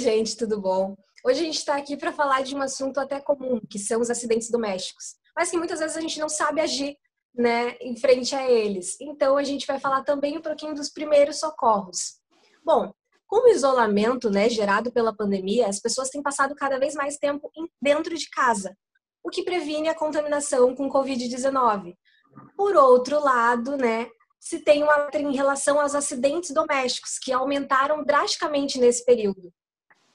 gente, tudo bom? Hoje a gente está aqui para falar de um assunto até comum, que são os acidentes domésticos, mas que muitas vezes a gente não sabe agir né, em frente a eles. Então a gente vai falar também um pouquinho dos primeiros socorros. Bom, com o isolamento né, gerado pela pandemia, as pessoas têm passado cada vez mais tempo dentro de casa, o que previne a contaminação com Covid-19. Por outro lado, né, se tem uma em relação aos acidentes domésticos, que aumentaram drasticamente nesse período.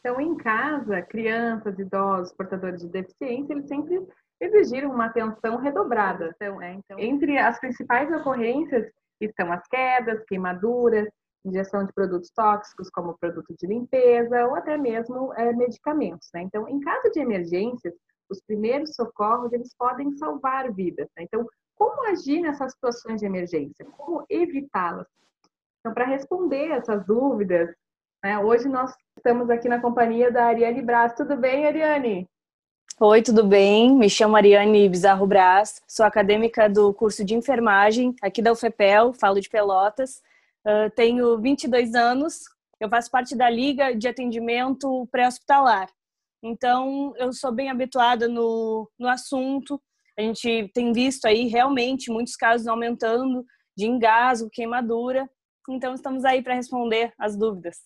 Então, em casa, crianças, idosos, portadores de deficiência, eles sempre exigiram uma atenção redobrada. Então, é, então, entre as principais ocorrências estão as quedas, queimaduras, injeção de produtos tóxicos, como produto de limpeza, ou até mesmo é, medicamentos. Né? Então, em caso de emergências, os primeiros socorros eles podem salvar vidas. Né? Então, como agir nessas situações de emergência? Como evitá-las? Então, para responder essas dúvidas, né, hoje nós estamos aqui na companhia da Ariane Braz. Tudo bem, Ariane? Oi, tudo bem? Me chamo Ariane Bizarro Braz, sou acadêmica do curso de enfermagem aqui da UFPEL, falo de Pelotas. Uh, tenho 22 anos, eu faço parte da Liga de Atendimento Pré-Hospitalar. Então, eu sou bem habituada no, no assunto, a gente tem visto aí realmente muitos casos aumentando de engasgo, queimadura. Então, estamos aí para responder as dúvidas.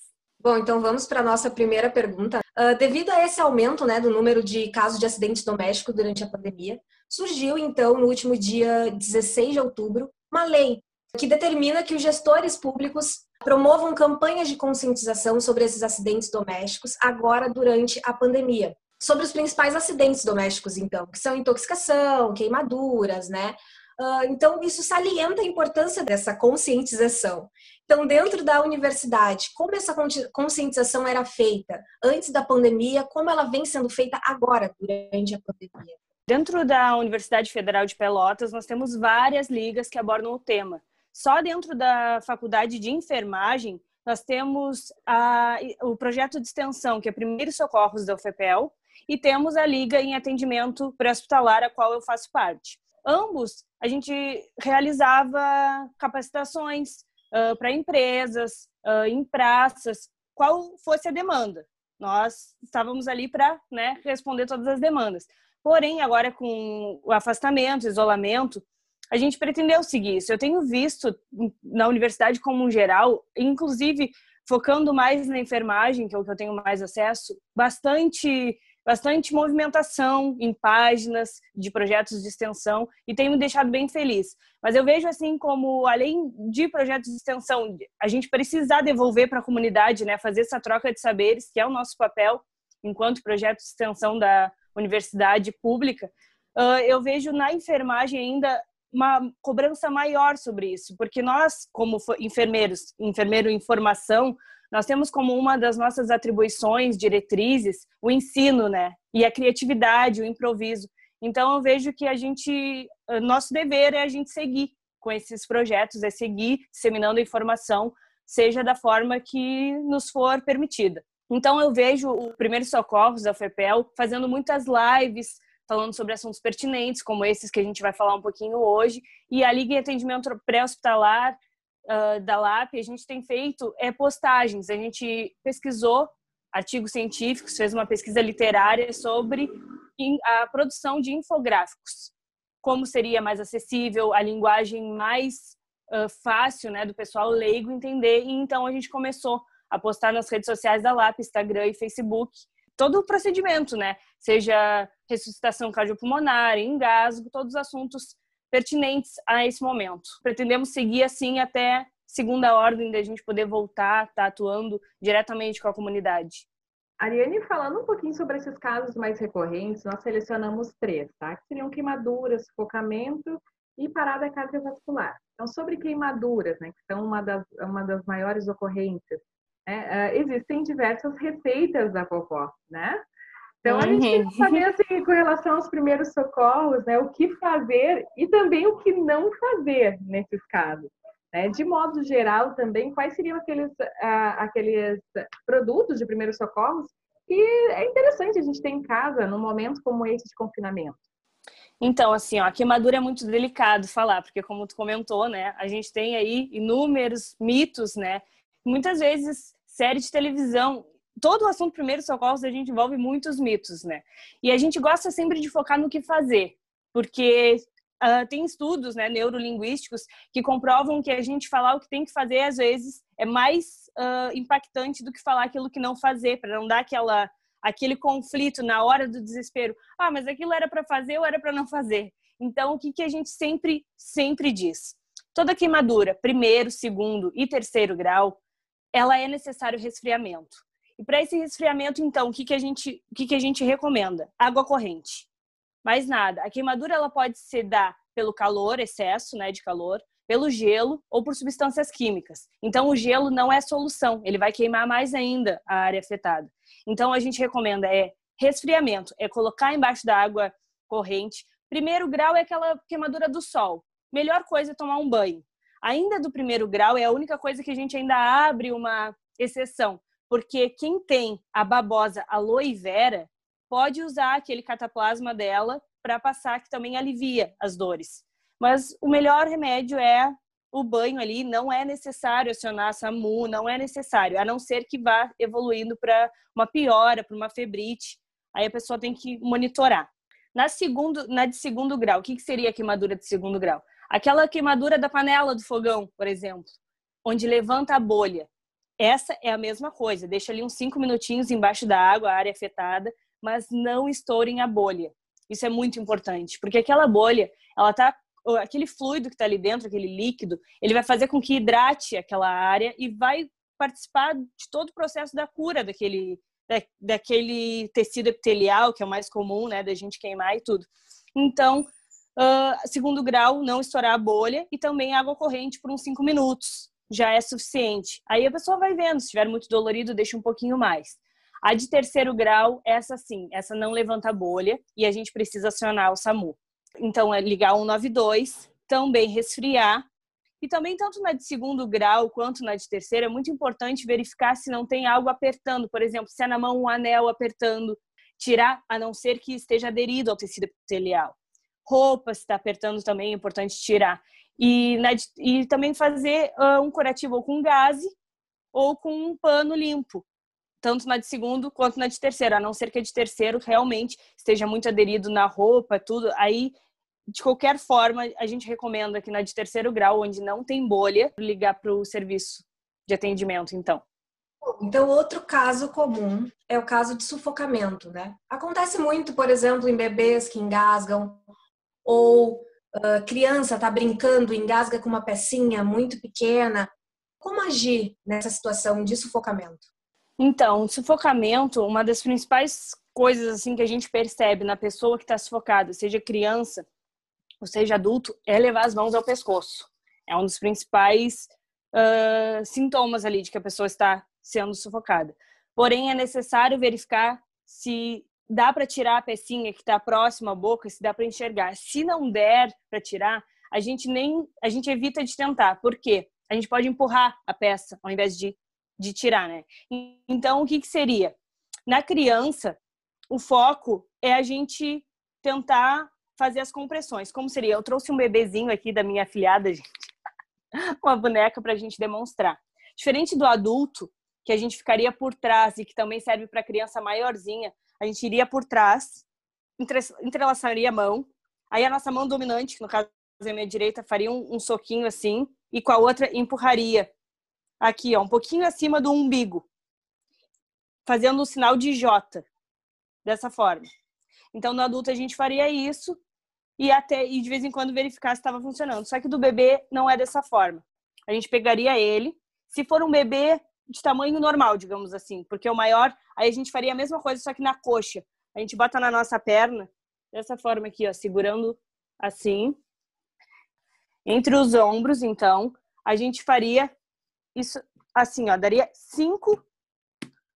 Bom, então vamos para a nossa primeira pergunta. Uh, devido a esse aumento né, do número de casos de acidentes domésticos durante a pandemia, surgiu então, no último dia 16 de outubro, uma lei que determina que os gestores públicos promovam campanhas de conscientização sobre esses acidentes domésticos agora durante a pandemia sobre os principais acidentes domésticos, então, que são intoxicação, queimaduras, né? Uh, então, isso salienta a importância dessa conscientização. Então, dentro da universidade, como essa conscientização era feita antes da pandemia, como ela vem sendo feita agora, durante a pandemia? Dentro da Universidade Federal de Pelotas, nós temos várias ligas que abordam o tema. Só dentro da Faculdade de Enfermagem, nós temos a, o projeto de extensão, que é Primeiros Socorros da UFPEL, e temos a Liga em Atendimento Pré-Hospitalar, a qual eu faço parte. Ambos, a gente realizava capacitações uh, para empresas, uh, em praças, qual fosse a demanda. Nós estávamos ali para né, responder todas as demandas. Porém, agora com o afastamento, isolamento, a gente pretendeu seguir isso. Eu tenho visto na universidade como um geral, inclusive focando mais na enfermagem, que é o que eu tenho mais acesso, bastante bastante movimentação em páginas de projetos de extensão e tem me deixado bem feliz. Mas eu vejo assim como, além de projetos de extensão, a gente precisar devolver para a comunidade, né, fazer essa troca de saberes, que é o nosso papel enquanto projeto de extensão da universidade pública, eu vejo na enfermagem ainda uma cobrança maior sobre isso, porque nós, como enfermeiros, enfermeiro em formação, nós temos como uma das nossas atribuições, diretrizes, o ensino, né? E a criatividade, o improviso. Então eu vejo que a gente, nosso dever é a gente seguir com esses projetos, é seguir disseminando informação, seja da forma que nos for permitida. Então eu vejo o Primeiro Socorros da FEPEL fazendo muitas lives, falando sobre assuntos pertinentes, como esses que a gente vai falar um pouquinho hoje, e a Liga de Atendimento Pré-Hospitalar uh, da LAP, a gente tem feito é, postagens. A gente pesquisou artigos científicos, fez uma pesquisa literária sobre a produção de infográficos. Como seria mais acessível, a linguagem mais uh, fácil né, do pessoal leigo entender. E então a gente começou a postar nas redes sociais da LAP, Instagram e Facebook, todo o procedimento, né? Seja ressuscitação cardiopulmonar, engasgo, todos os assuntos pertinentes a esse momento. Pretendemos seguir assim até segunda ordem da gente poder voltar, estar tá atuando diretamente com a comunidade. Ariane, falando um pouquinho sobre esses casos mais recorrentes, nós selecionamos três, tá? Que seriam queimaduras, sufocamento e parada cardiovascular. Então, sobre queimaduras, né, que são uma das, uma das maiores ocorrências, né, uh, existem diversas receitas da vovó, né? Então, a gente tem que saber, assim, com relação aos primeiros socorros, né, o que fazer e também o que não fazer nesses casos. Né? De modo geral, também, quais seriam aqueles, uh, aqueles produtos de primeiros socorros que é interessante a gente ter em casa num momento como esse de confinamento? Então, assim, ó, a queimadura é muito delicado falar, porque como tu comentou, né, a gente tem aí inúmeros mitos, né? Muitas vezes série de televisão todo o assunto primeiro socorros a gente envolve muitos mitos, né? E a gente gosta sempre de focar no que fazer, porque uh, tem estudos, né, neurolinguísticos que comprovam que a gente falar o que tem que fazer às vezes é mais uh, impactante do que falar aquilo que não fazer, para não dar aquela aquele conflito na hora do desespero. Ah, mas aquilo era para fazer ou era para não fazer? Então, o que, que a gente sempre sempre diz? Toda queimadura, primeiro, segundo e terceiro grau, ela é necessário resfriamento. E para esse resfriamento, então, o que, que, a gente, o que, que a gente recomenda? Água corrente. Mais nada. A queimadura ela pode se dar pelo calor, excesso né, de calor, pelo gelo ou por substâncias químicas. Então, o gelo não é solução, ele vai queimar mais ainda a área afetada. Então, a gente recomenda é resfriamento, é colocar embaixo da água corrente. Primeiro grau é aquela queimadura do sol. Melhor coisa é tomar um banho. Ainda do primeiro grau é a única coisa que a gente ainda abre uma exceção, porque quem tem a babosa aloe vera pode usar aquele cataplasma dela para passar, que também alivia as dores. Mas o melhor remédio é o banho ali, não é necessário acionar a SAMU, não é necessário, a não ser que vá evoluindo para uma piora, para uma febrite. Aí a pessoa tem que monitorar. Na, segundo, na de segundo grau, o que, que seria a queimadura de segundo grau? Aquela queimadura da panela do fogão, por exemplo, onde levanta a bolha. Essa é a mesma coisa, deixa ali uns cinco minutinhos embaixo da água, a área afetada, mas não estourem a bolha. Isso é muito importante, porque aquela bolha, ela tá aquele fluido que está ali dentro, aquele líquido, ele vai fazer com que hidrate aquela área e vai participar de todo o processo da cura daquele, da, daquele tecido epitelial, que é o mais comum, né, da gente queimar e tudo. Então, uh, segundo grau, não estourar a bolha e também água corrente por uns 5 minutos já é suficiente. Aí a pessoa vai vendo, se estiver muito dolorido, deixa um pouquinho mais. A de terceiro grau, essa sim, essa não levanta bolha e a gente precisa acionar o SAMU. Então, é ligar 192, também resfriar. E também, tanto na de segundo grau quanto na de terceiro, é muito importante verificar se não tem algo apertando. Por exemplo, se é na mão um anel apertando, tirar, a não ser que esteja aderido ao tecido epitelial. Roupa, se está apertando também, é importante tirar. E, na, e também fazer uh, um curativo ou com gás ou com um pano limpo, tanto na de segundo quanto na de terceiro, a não ser que a de terceiro realmente esteja muito aderido na roupa, tudo. Aí, de qualquer forma, a gente recomenda que na de terceiro grau, onde não tem bolha, ligar para o serviço de atendimento, então. Então, outro caso comum é o caso de sufocamento, né? Acontece muito, por exemplo, em bebês que engasgam ou uh, criança está brincando, engasga com uma pecinha muito pequena. Como agir nessa situação de sufocamento? Então, sufocamento, uma das principais coisas assim que a gente percebe na pessoa que está sufocada, seja criança ou seja adulto, é levar as mãos ao pescoço. É um dos principais uh, sintomas ali de que a pessoa está sendo sufocada. Porém, é necessário verificar se dá para tirar a pecinha que está próxima à boca, se dá para enxergar. Se não der para tirar, a gente nem a gente evita de tentar. Por quê? A gente pode empurrar a peça ao invés de, de tirar, né? Então, o que, que seria? Na criança, o foco é a gente tentar fazer as compressões. Como seria? Eu trouxe um bebezinho aqui da minha afilhada, gente. Uma boneca para a gente demonstrar. Diferente do adulto, que a gente ficaria por trás e que também serve para criança maiorzinha, a gente iria por trás, entrelaçaria a mão, aí a nossa mão dominante, que no caso é a minha direita, faria um, um soquinho assim, e com a outra empurraria aqui, ó, um pouquinho acima do umbigo, fazendo o sinal de J, dessa forma. Então, no adulto a gente faria isso e até e de vez em quando verificar se estava funcionando. Só que do bebê não é dessa forma. A gente pegaria ele, se for um bebê de tamanho normal, digamos assim, porque o maior, aí a gente faria a mesma coisa, só que na coxa. A gente bota na nossa perna, dessa forma aqui, ó, segurando assim. Entre os ombros, então, a gente faria isso assim, ó, daria cinco,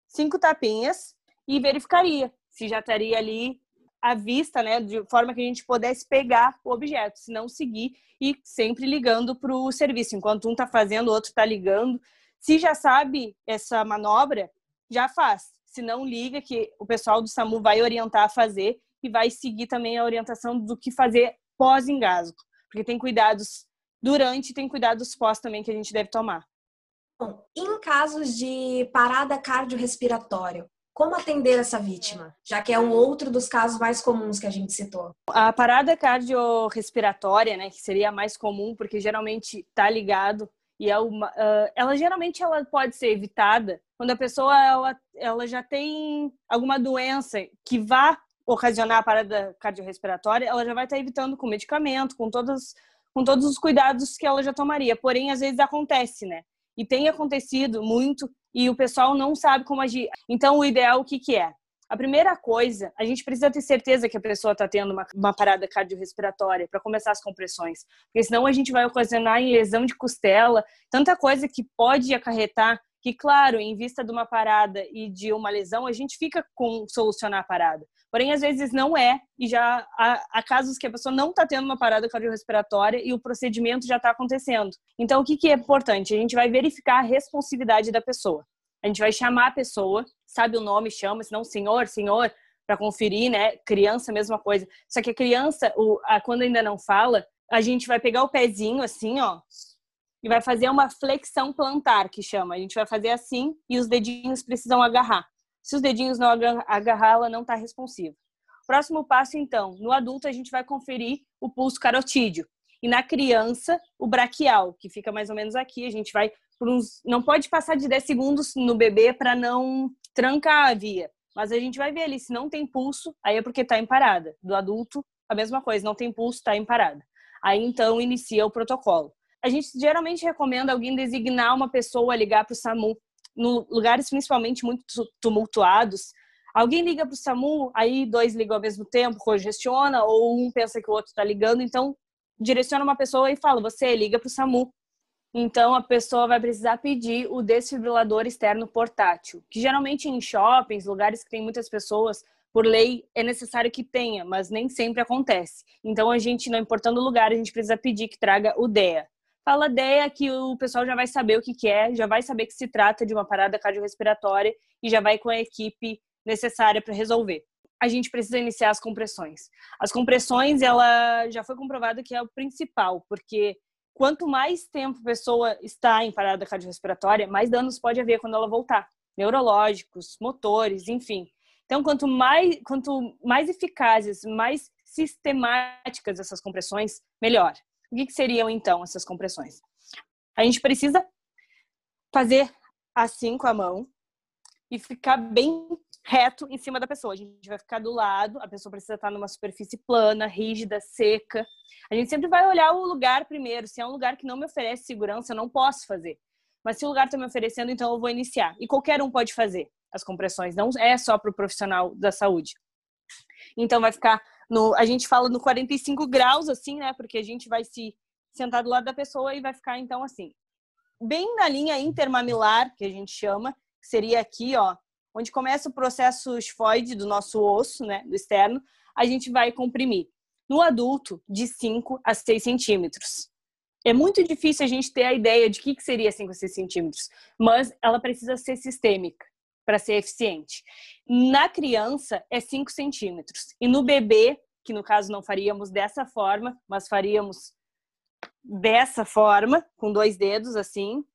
cinco tapinhas e verificaria se já estaria ali à vista, né, de forma que a gente pudesse pegar o objeto, se não seguir e sempre ligando para o serviço. Enquanto um está fazendo, o outro está ligando, se já sabe essa manobra, já faz. Se não liga, que o pessoal do SAMU vai orientar a fazer e vai seguir também a orientação do que fazer pós-engasgo. Porque tem cuidados durante e tem cuidados pós também que a gente deve tomar. Bom, em casos de parada cardiorrespiratória, como atender essa vítima, já que é um outro dos casos mais comuns que a gente citou? A parada cardiorrespiratória, né, que seria a mais comum, porque geralmente está ligado e é uma, uh, ela geralmente ela pode ser evitada quando a pessoa ela, ela já tem alguma doença que vá ocasionar a parada cardiorrespiratória, ela já vai estar evitando com medicamento, com todos, com todos os cuidados que ela já tomaria. Porém, às vezes acontece, né? E tem acontecido muito e o pessoal não sabe como agir. Então, o ideal, o que, que é? A primeira coisa, a gente precisa ter certeza que a pessoa está tendo uma, uma, parada cardiorrespiratória para começar as compressões, porque senão a gente vai ocasionar em lesão de costela, tanta coisa que pode acarretar que, claro, em vista de uma parada e de uma lesão, a gente fica com solucionar a parada. Porém, às vezes não é, e já há, há casos que a pessoa não está tendo uma parada cardiorrespiratória e o procedimento já está acontecendo. Então, o que, que é importante? A gente vai verificar a responsividade da pessoa. A gente vai chamar a pessoa, sabe o nome, chama, se não senhor, senhor, para conferir, né? Criança, mesma coisa. Só que a criança, o, a, quando ainda não fala, a gente vai pegar o pezinho assim, ó, e vai fazer uma flexão plantar, que chama. A gente vai fazer assim e os dedinhos precisam agarrar. Se os dedinhos não agarrar, ela não está responsiva. Próximo passo, então, no adulto a gente vai conferir o pulso carotídeo. E na criança, o braquial, que fica mais ou menos aqui. A gente vai por uns. Não pode passar de 10 segundos no bebê para não trancar a via. Mas a gente vai ver ali, se não tem pulso, aí é porque está em parada. Do adulto, a mesma coisa, não tem pulso, está em parada. Aí então inicia o protocolo. A gente geralmente recomenda alguém designar uma pessoa a ligar para o SAMU no lugares principalmente muito tumultuados, alguém liga para o SAMU, aí dois ligam ao mesmo tempo, congestiona, ou um pensa que o outro está ligando, então direciona uma pessoa e fala, você liga para o SAMU. Então a pessoa vai precisar pedir o desfibrilador externo portátil, que geralmente em shoppings, lugares que tem muitas pessoas, por lei é necessário que tenha, mas nem sempre acontece. Então a gente, não importando o lugar, a gente precisa pedir que traga o DEA, fala DEA que o pessoal já vai saber o que, que é, já vai saber que se trata de uma parada cardiorrespiratória e já vai com a equipe necessária para resolver. A gente precisa iniciar as compressões. As compressões, ela já foi comprovado que é o principal, porque quanto mais tempo a pessoa está em parada cardiorrespiratória, mais danos pode haver quando ela voltar, neurológicos, motores, enfim. Então, quanto mais, quanto mais eficazes, mais sistemáticas essas compressões, melhor. O que, que seriam então essas compressões? A gente precisa fazer assim com a mão e ficar bem reto em cima da pessoa. A gente vai ficar do lado, a pessoa precisa estar numa superfície plana, rígida, seca. A gente sempre vai olhar o lugar primeiro. Se é um lugar que não me oferece segurança, eu não posso fazer. Mas se o lugar está me oferecendo, então eu vou iniciar. E qualquer um pode fazer as compressões, não é só para o profissional da saúde. Então vai ficar no, a gente fala no 45 graus, assim, né? Porque a gente vai se sentar do lado da pessoa e vai ficar, então, assim, bem na linha intermamilar, que a gente chama, que seria aqui, ó, onde começa o processo esfoide do nosso osso, né, do externo, a gente vai comprimir. No adulto, de 5 a 6 centímetros. É muito difícil a gente ter a ideia de o que, que seria 5 a 6 centímetros, mas ela precisa ser sistêmica para ser eficiente. Na criança é 5 centímetros. E no bebê, que no caso não faríamos dessa forma, mas faríamos dessa forma, com dois dedos assim,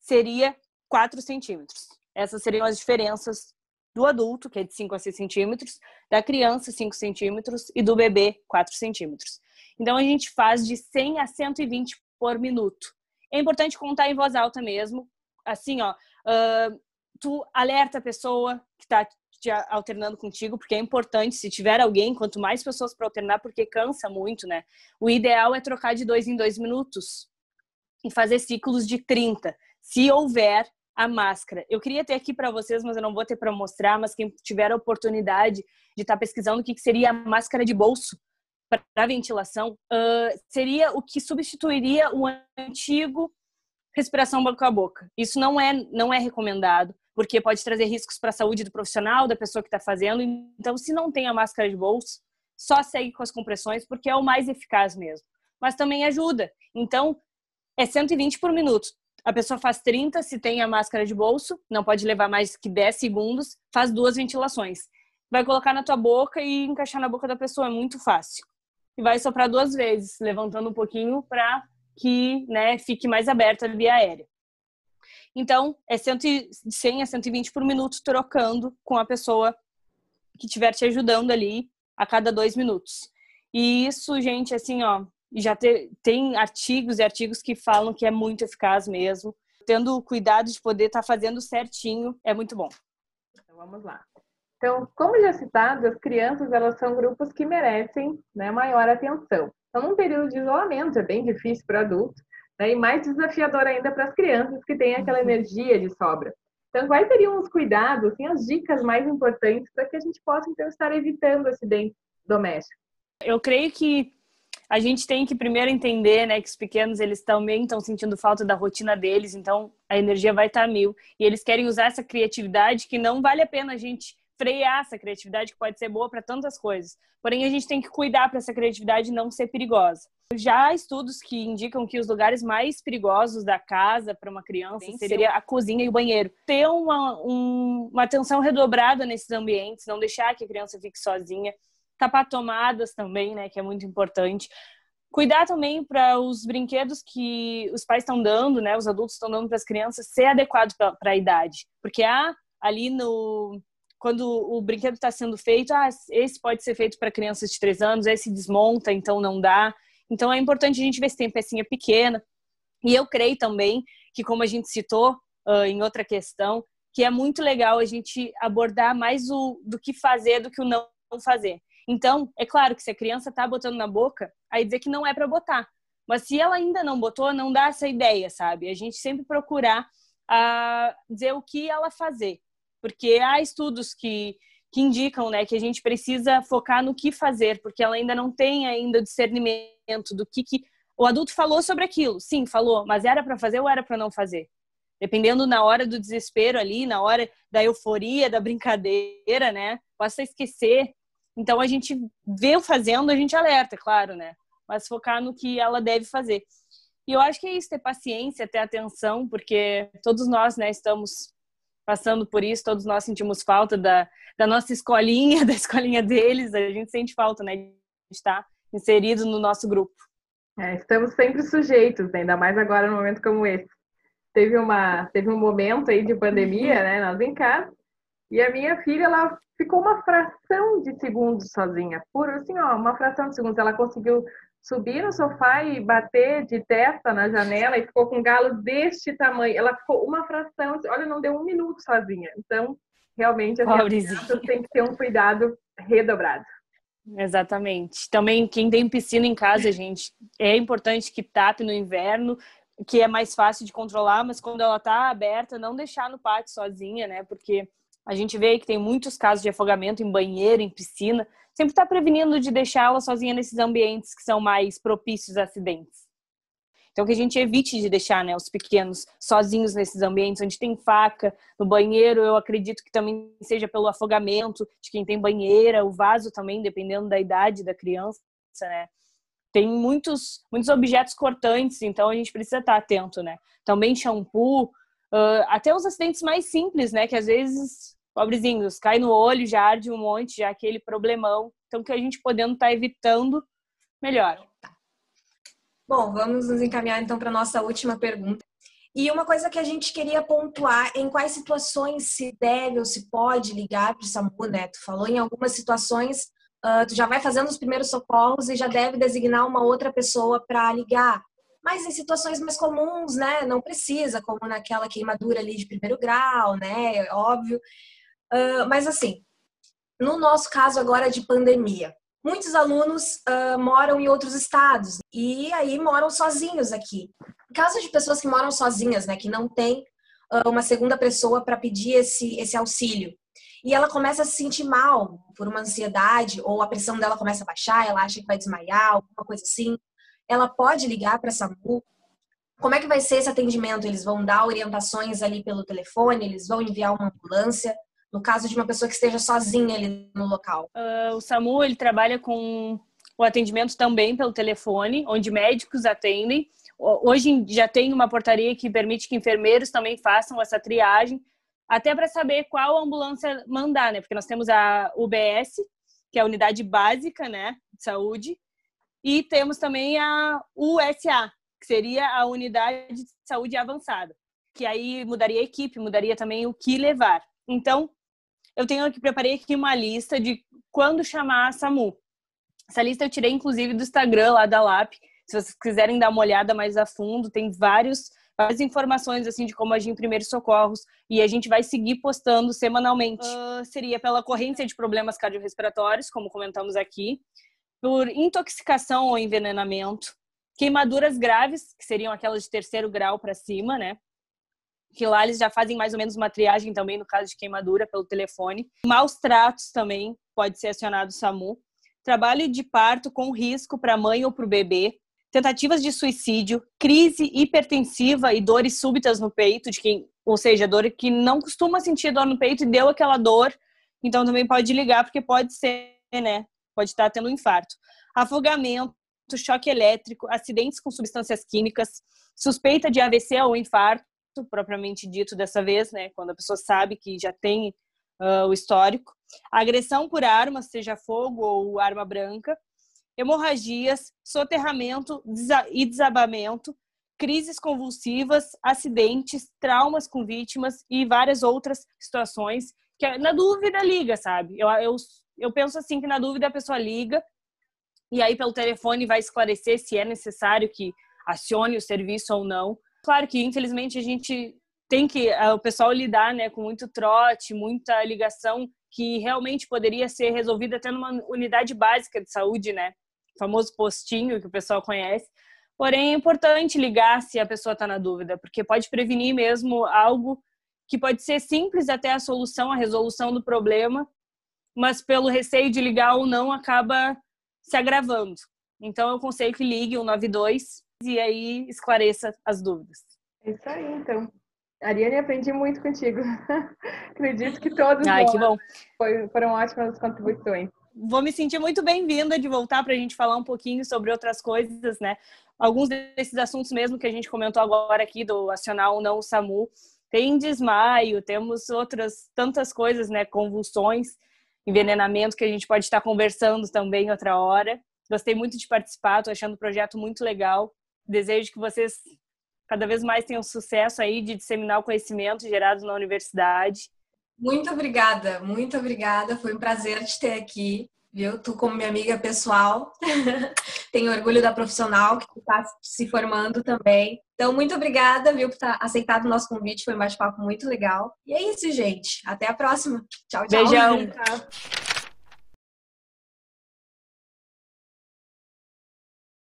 seria 4 centímetros. Essas seriam as diferenças do adulto, que é de 5 a 6 centímetros, da criança, 5 centímetros, e do bebê, 4 centímetros. Então, a gente faz de 100 a 120 por minuto. É importante contar em voz alta mesmo. Assim, ó, uh, tu alerta a pessoa que está te alternando contigo, porque é importante, se tiver alguém, quanto mais pessoas para alternar, porque cansa muito, né? O ideal é trocar de dois em dois minutos e fazer ciclos de 30, se houver a máscara. Eu queria ter aqui para vocês, mas eu não vou ter para mostrar, mas quem tiver a oportunidade de estar tá pesquisando o que seria a máscara de bolso para ventilação, uh, seria o que substituiria o antigo respiração boca a boca. Isso não é, não é recomendado porque pode trazer riscos para a saúde do profissional, da pessoa que está fazendo. Então, se não tem a máscara de bolso, só segue com as compressões, porque é o mais eficaz mesmo. Mas também ajuda. Então, é 120 por minuto. A pessoa faz 30 se tem a máscara de bolso, não pode levar mais que 10 segundos, faz duas ventilações. Vai colocar na tua boca e encaixar na boca da pessoa, é muito fácil. E vai soprar duas vezes, levantando um pouquinho para que né, fique mais aberta a via aérea. Então, é 100 a 120 por minuto trocando com a pessoa que estiver te ajudando ali a cada dois minutos. E isso, gente, assim, ó, já te, tem artigos e artigos que falam que é muito eficaz mesmo. Tendo o cuidado de poder estar tá fazendo certinho, é muito bom. Então, vamos lá. Então, como já citado, as crianças elas são grupos que merecem né, maior atenção. Então, num período de isolamento, é bem difícil para adultos, né, e mais desafiador ainda para as crianças que têm aquela uhum. energia de sobra. Então, quais seriam os cuidados, assim, as dicas mais importantes para que a gente possa, então, estar evitando acidentes domésticos? Eu creio que a gente tem que primeiro entender, né, que os pequenos eles também estão sentindo falta da rotina deles, então a energia vai estar mil e eles querem usar essa criatividade que não vale a pena a gente frear essa criatividade que pode ser boa para tantas coisas. Porém, a gente tem que cuidar para essa criatividade não ser perigosa. Já há estudos que indicam que os lugares mais perigosos da casa para uma criança seria a cozinha e o banheiro. Ter uma, um, uma atenção redobrada nesses ambientes, não deixar que a criança fique sozinha. Tapar tomadas também, né, que é muito importante. Cuidar também para os brinquedos que os pais estão dando, né, os adultos estão dando para as crianças, ser adequado para a idade. Porque há ali no, quando o brinquedo está sendo feito, ah, esse pode ser feito para crianças de 3 anos, esse desmonta, então não dá. Então é importante a gente ver se tem pecinha pequena. E eu creio também que, como a gente citou uh, em outra questão, que é muito legal a gente abordar mais o do que fazer do que o não fazer. Então, é claro que se a criança está botando na boca, aí dizer que não é para botar. Mas se ela ainda não botou, não dá essa ideia, sabe? A gente sempre procurar uh, dizer o que ela fazer porque há estudos que, que indicam né, que a gente precisa focar no que fazer, porque ela ainda não tem ainda o discernimento do que, que o adulto falou sobre aquilo. Sim, falou, mas era para fazer ou era para não fazer? Dependendo na hora do desespero ali, na hora da euforia, da brincadeira, né? Possa esquecer. Então a gente vê fazendo, a gente alerta, claro, né? Mas focar no que ela deve fazer. E eu acho que é isso, ter paciência, ter atenção, porque todos nós, né, estamos passando por isso, todos nós sentimos falta da, da nossa escolinha, da escolinha deles, a gente sente falta, né, de estar inserido no nosso grupo. É, estamos sempre sujeitos, né? ainda mais agora num momento como esse. Teve, uma, teve um momento aí de pandemia, né, nós em casa, e a minha filha, ela ficou uma fração de segundos sozinha, por assim, ó, uma fração de segundos. Ela conseguiu subir no sofá e bater de testa na janela e ficou com um galo deste tamanho. Ela ficou uma fração, olha, não deu um minuto sozinha. Então, realmente, as tem que ter um cuidado redobrado. Exatamente. Também quem tem piscina em casa, gente, é importante que tape no inverno, que é mais fácil de controlar, mas quando ela tá aberta, não deixar no pátio sozinha, né? Porque a gente vê que tem muitos casos de afogamento em banheiro, em piscina sempre está prevenindo de deixá-la sozinha nesses ambientes que são mais propícios a acidentes. Então, que a gente evite de deixar né, os pequenos sozinhos nesses ambientes onde tem faca, no banheiro, eu acredito que também seja pelo afogamento de quem tem banheira, o vaso também, dependendo da idade da criança, né? Tem muitos, muitos objetos cortantes, então a gente precisa estar atento, né? Também shampoo, uh, até os acidentes mais simples, né? Que às vezes pobrezinhos, cai no olho, já arde um monte, já aquele problemão. Então, que a gente podendo estar tá evitando, melhor. Bom, vamos nos encaminhar então para a nossa última pergunta. E uma coisa que a gente queria pontuar, em quais situações se deve ou se pode ligar para o SAMU, né? Tu falou em algumas situações, uh, tu já vai fazendo os primeiros socorros e já deve designar uma outra pessoa para ligar. Mas em situações mais comuns, né? Não precisa, como naquela queimadura ali de primeiro grau, né? É óbvio. Uh, mas assim, no nosso caso agora de pandemia, muitos alunos uh, moram em outros estados e aí moram sozinhos aqui. No caso de pessoas que moram sozinhas, né, que não tem uh, uma segunda pessoa para pedir esse, esse auxílio, e ela começa a se sentir mal por uma ansiedade ou a pressão dela começa a baixar, ela acha que vai desmaiar, alguma coisa assim, ela pode ligar para a SAMU. Como é que vai ser esse atendimento? Eles vão dar orientações ali pelo telefone, eles vão enviar uma ambulância no caso de uma pessoa que esteja sozinha ali no local? Uh, o SAMU ele trabalha com o atendimento também pelo telefone, onde médicos atendem. Hoje já tem uma portaria que permite que enfermeiros também façam essa triagem, até para saber qual ambulância mandar, né? Porque nós temos a UBS, que é a unidade básica, né, de saúde, e temos também a USA, que seria a unidade de saúde avançada. que aí mudaria a equipe, mudaria também o que levar. Então, eu tenho aqui, preparei aqui uma lista de quando chamar a SAMU. Essa lista eu tirei, inclusive, do Instagram lá da LAP. Se vocês quiserem dar uma olhada mais a fundo, tem vários, várias informações assim de como agir em primeiros socorros e a gente vai seguir postando semanalmente. Uh, seria pela ocorrência de problemas cardiorrespiratórios, como comentamos aqui, por intoxicação ou envenenamento, queimaduras graves, que seriam aquelas de terceiro grau para cima, né? Que lá eles já fazem mais ou menos uma triagem também no caso de queimadura pelo telefone. Maus tratos também pode ser acionado o SAMU. Trabalho de parto com risco para a mãe ou para o bebê. Tentativas de suicídio, crise hipertensiva e dores súbitas no peito, de quem, ou seja, dor que não costuma sentir dor no peito e deu aquela dor, então também pode ligar, porque pode ser, né? Pode estar tendo um infarto. Afogamento, choque elétrico, acidentes com substâncias químicas, suspeita de AVC ou infarto, propriamente dito dessa vez, né, quando a pessoa sabe que já tem uh, o histórico, agressão por arma, seja fogo ou arma branca, hemorragias, soterramento e desabamento, crises convulsivas, acidentes, traumas com vítimas e várias outras situações que na dúvida liga, sabe? Eu, eu, eu penso assim que na dúvida a pessoa liga e aí pelo telefone vai esclarecer se é necessário que acione o serviço ou não. Claro que infelizmente a gente tem que o pessoal lidar, né, com muito trote, muita ligação que realmente poderia ser resolvida até numa unidade básica de saúde, né? O famoso postinho que o pessoal conhece. Porém, é importante ligar se a pessoa está na dúvida, porque pode prevenir mesmo algo que pode ser simples até a solução, a resolução do problema, mas pelo receio de ligar ou não acaba se agravando. Então, eu aconselho que ligue o 92 e aí esclareça as dúvidas. É isso aí, então. Ariane, aprendi muito contigo. Acredito que todos Ai, que bom. Foram ótimas contribuições. Vou me sentir muito bem-vinda de voltar para a gente falar um pouquinho sobre outras coisas, né? Alguns desses assuntos mesmo que a gente comentou agora aqui do acional não o SAMU. Tem desmaio, temos outras tantas coisas, né? Convulsões envenenamento que a gente pode estar conversando também outra hora. Gostei muito de participar, estou achando o projeto muito legal. Desejo que vocês cada vez mais tenham sucesso aí de disseminar o conhecimento gerado na universidade. Muito obrigada, muito obrigada. Foi um prazer te ter aqui viu? Tu como minha amiga pessoal, tenho orgulho da profissional que está se formando também. Então, muito obrigada, viu, por ter aceitado o nosso convite. Foi um bate-papo muito legal. E é isso, gente. Até a próxima. Tchau, tchau. Beijão. Tchau.